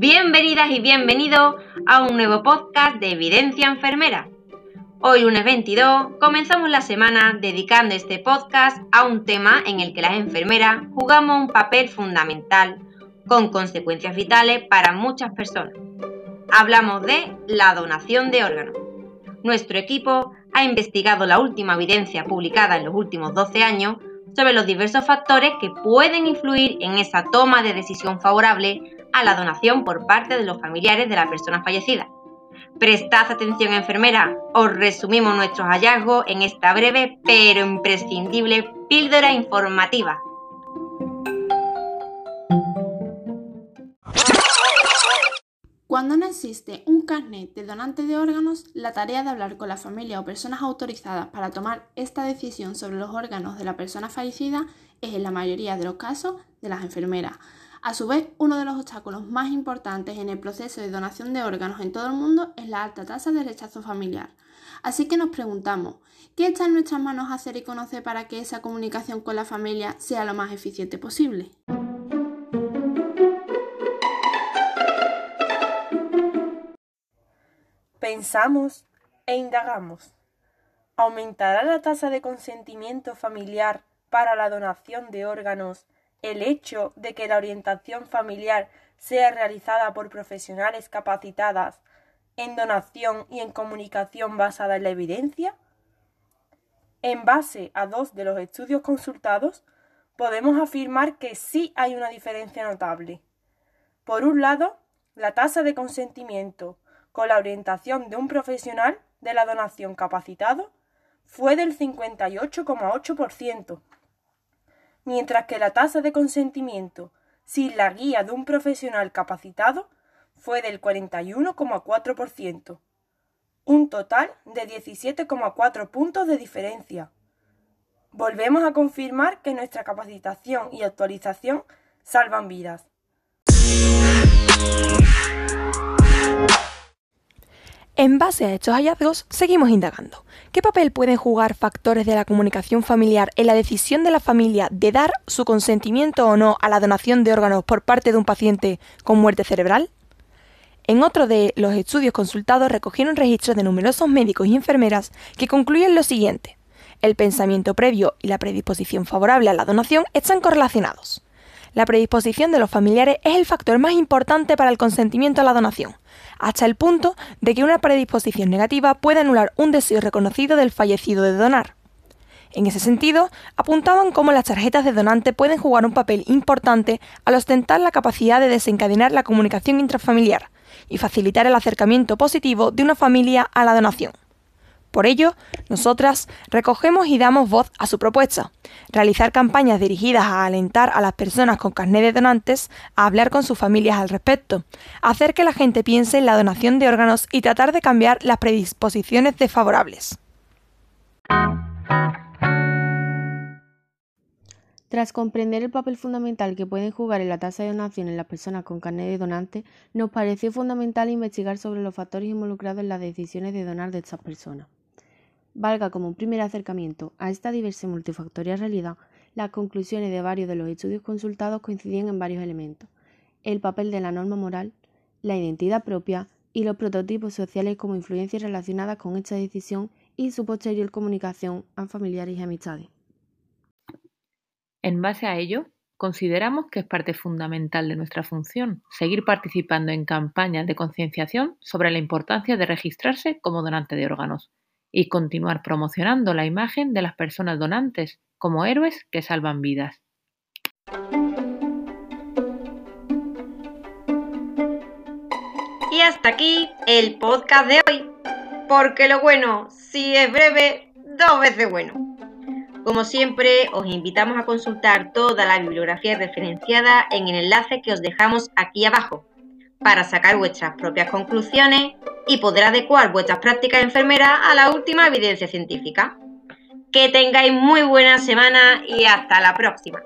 Bienvenidas y bienvenidos a un nuevo podcast de Evidencia Enfermera. Hoy lunes 22 comenzamos la semana dedicando este podcast a un tema en el que las enfermeras jugamos un papel fundamental con consecuencias vitales para muchas personas. Hablamos de la donación de órganos. Nuestro equipo ha investigado la última evidencia publicada en los últimos 12 años sobre los diversos factores que pueden influir en esa toma de decisión favorable a la donación por parte de los familiares de la persona fallecida. Prestad atención enfermera, os resumimos nuestros hallazgos en esta breve pero imprescindible píldora informativa. Cuando no existe un carnet de donante de órganos, la tarea de hablar con la familia o personas autorizadas para tomar esta decisión sobre los órganos de la persona fallecida es en la mayoría de los casos de las enfermeras. A su vez, uno de los obstáculos más importantes en el proceso de donación de órganos en todo el mundo es la alta tasa de rechazo familiar. Así que nos preguntamos, ¿qué está en nuestras manos hacer y conocer para que esa comunicación con la familia sea lo más eficiente posible? Pensamos e indagamos. ¿Aumentará la tasa de consentimiento familiar para la donación de órganos el hecho de que la orientación familiar sea realizada por profesionales capacitadas en donación y en comunicación basada en la evidencia? En base a dos de los estudios consultados, podemos afirmar que sí hay una diferencia notable. Por un lado, la tasa de consentimiento con la orientación de un profesional de la donación capacitado fue del 58,8%, mientras que la tasa de consentimiento sin la guía de un profesional capacitado fue del 41,4%, un total de 17,4 puntos de diferencia. Volvemos a confirmar que nuestra capacitación y actualización salvan vidas. En base a estos hallazgos, seguimos indagando. ¿Qué papel pueden jugar factores de la comunicación familiar en la decisión de la familia de dar su consentimiento o no a la donación de órganos por parte de un paciente con muerte cerebral? En otro de los estudios consultados recogieron registros de numerosos médicos y enfermeras que concluyen lo siguiente. El pensamiento previo y la predisposición favorable a la donación están correlacionados. La predisposición de los familiares es el factor más importante para el consentimiento a la donación, hasta el punto de que una predisposición negativa puede anular un deseo reconocido del fallecido de donar. En ese sentido, apuntaban cómo las tarjetas de donante pueden jugar un papel importante al ostentar la capacidad de desencadenar la comunicación intrafamiliar y facilitar el acercamiento positivo de una familia a la donación. Por ello, nosotras recogemos y damos voz a su propuesta, realizar campañas dirigidas a alentar a las personas con carnet de donantes a hablar con sus familias al respecto, hacer que la gente piense en la donación de órganos y tratar de cambiar las predisposiciones desfavorables. Tras comprender el papel fundamental que pueden jugar en la tasa de donación en las personas con carnet de donante, nos pareció fundamental investigar sobre los factores involucrados en las decisiones de donar de estas personas. Valga como un primer acercamiento a esta diversa y multifactorial realidad, las conclusiones de varios de los estudios consultados coincidían en varios elementos. El papel de la norma moral, la identidad propia y los prototipos sociales como influencias relacionadas con esta decisión y su posterior comunicación a familiares y amistades. En base a ello, consideramos que es parte fundamental de nuestra función seguir participando en campañas de concienciación sobre la importancia de registrarse como donante de órganos y continuar promocionando la imagen de las personas donantes como héroes que salvan vidas. Y hasta aquí el podcast de hoy, porque lo bueno, si es breve, dos veces bueno. Como siempre, os invitamos a consultar toda la bibliografía referenciada en el enlace que os dejamos aquí abajo para sacar vuestras propias conclusiones y poder adecuar vuestras prácticas enfermeras a la última evidencia científica. Que tengáis muy buena semana y hasta la próxima.